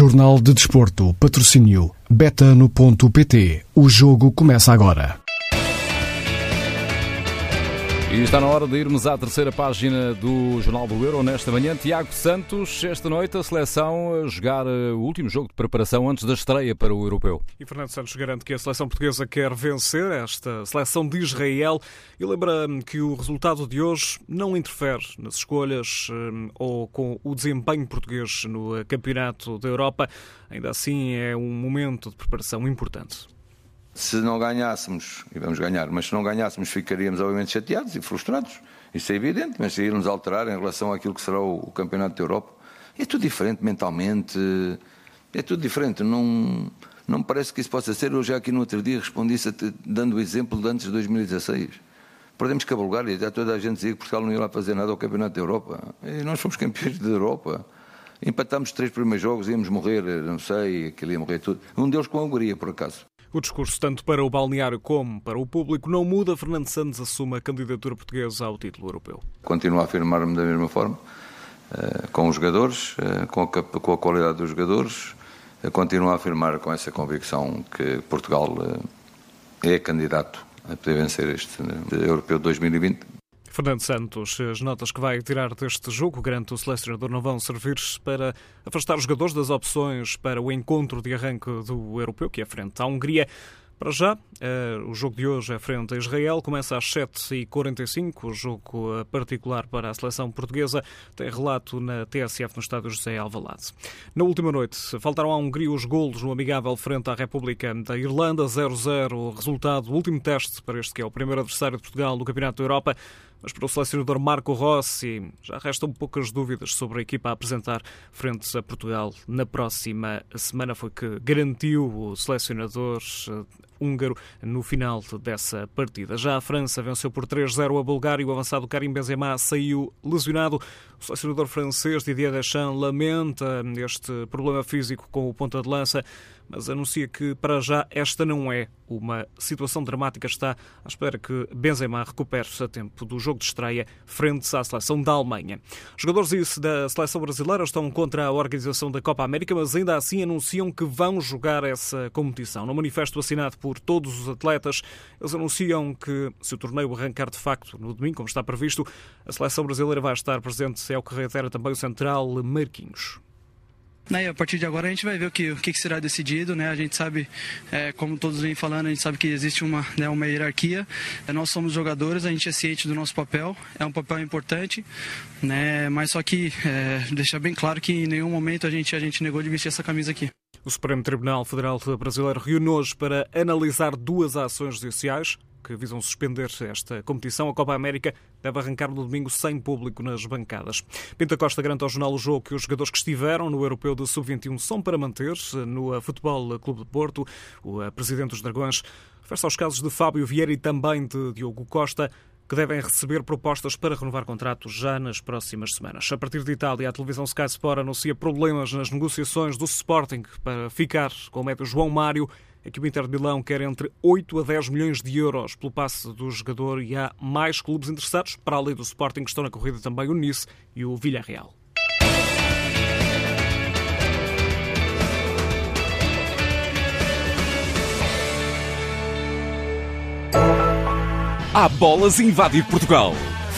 Jornal de Desporto, patrocínio betano.pt. O jogo começa agora. E está na hora de irmos à terceira página do Jornal do Euro nesta manhã. Tiago Santos, esta noite a seleção a jogar eh, o último jogo de preparação antes da estreia para o Europeu. E Fernando Santos garante que a seleção portuguesa quer vencer esta seleção de Israel e lembra que o resultado de hoje não interfere nas escolhas eh, ou com o desempenho português no Campeonato da Europa. Ainda assim, é um momento de preparação importante. Se não ganhássemos, e vamos ganhar, mas se não ganhássemos, ficaríamos obviamente chateados e frustrados. Isso é evidente, mas se nos alterar em relação àquilo que será o, Campeonato da Europa, é tudo diferente mentalmente, é tudo diferente. Não, não me parece que isso possa ser. Eu já aqui no outro dia respondi isso dando o exemplo de antes de 2016. Perdemos que a Bulgária, já toda a gente dizia que Portugal não ia lá fazer nada ao Campeonato da Europa. E nós fomos campeões da Europa. Empatámos três primeiros jogos, íamos morrer, não sei, aquilo ia morrer tudo. Um deles com a Hungria, por acaso. O discurso, tanto para o balneário como para o público, não muda. Fernando Santos assume a candidatura portuguesa ao título europeu. Continuo a afirmar-me da mesma forma, eh, com os jogadores, eh, com a qualidade dos jogadores. Eh, continuo a afirmar com essa convicção que Portugal é candidato a poder vencer este Europeu 2020 Fernando Santos, as notas que vai tirar deste jogo, garante o selecionador, não vão servir para afastar os jogadores das opções para o encontro de arranque do europeu, que é frente à Hungria. Para já, uh, o jogo de hoje é frente a Israel, começa às 7h45, o jogo particular para a seleção portuguesa, tem relato na TSF no estádio José Alvalade. Na última noite, faltaram à Hungria os golos no amigável frente à República da Irlanda, 0-0, resultado, último teste para este que é o primeiro adversário de Portugal no Campeonato da Europa. Mas para o selecionador Marco Rossi, já restam poucas dúvidas sobre a equipa a apresentar frente a Portugal na próxima semana. Foi que garantiu o selecionador eh, húngaro no final dessa partida. Já a França venceu por 3-0 a Bulgária e o avançado Karim Benzema saiu lesionado. O selecionador francês Didier Deschamps lamenta este problema físico com o ponta de lança mas anuncia que para já esta não é uma situação dramática. Está à espera que Benzema recupere-se a tempo do jogo de estreia frente à seleção da Alemanha. Jogadores da seleção brasileira estão contra a organização da Copa América, mas ainda assim anunciam que vão jogar essa competição. No manifesto assinado por todos os atletas, eles anunciam que se o torneio arrancar de facto no domingo, como está previsto, a seleção brasileira vai estar presente, é o que reitera também o central Marquinhos. Né, a partir de agora a gente vai ver o que, o que será decidido. Né? A gente sabe, é, como todos vêm falando, a gente sabe que existe uma, né, uma hierarquia. É, nós somos jogadores, a gente é ciente do nosso papel, é um papel importante, né? mas só que é, deixar bem claro que em nenhum momento a gente, a gente negou de vestir essa camisa aqui. O Supremo Tribunal Federal Brasileiro hoje para analisar duas ações judiciais que visam suspender esta competição. A Copa América deve arrancar no domingo sem público nas bancadas. Pinta Costa garante ao jornal O Jogo que os jogadores que estiveram no Europeu de Sub-21 são para manter-se no Futebol Clube de Porto. O eh, presidente dos Dragões refere aos casos de Fábio Vieira e também de Diogo Costa que devem receber propostas para renovar contratos já nas próximas semanas. A partir de Itália, a televisão Sky Sport anuncia problemas nas negociações do Sporting para ficar com o médio João Mário é que o Inter de Milão quer entre 8 a 10 milhões de euros pelo passe do jogador e há mais clubes interessados, para além do Sporting, que estão na corrida também o Nice e o Villarreal. Há bolas invadir Portugal.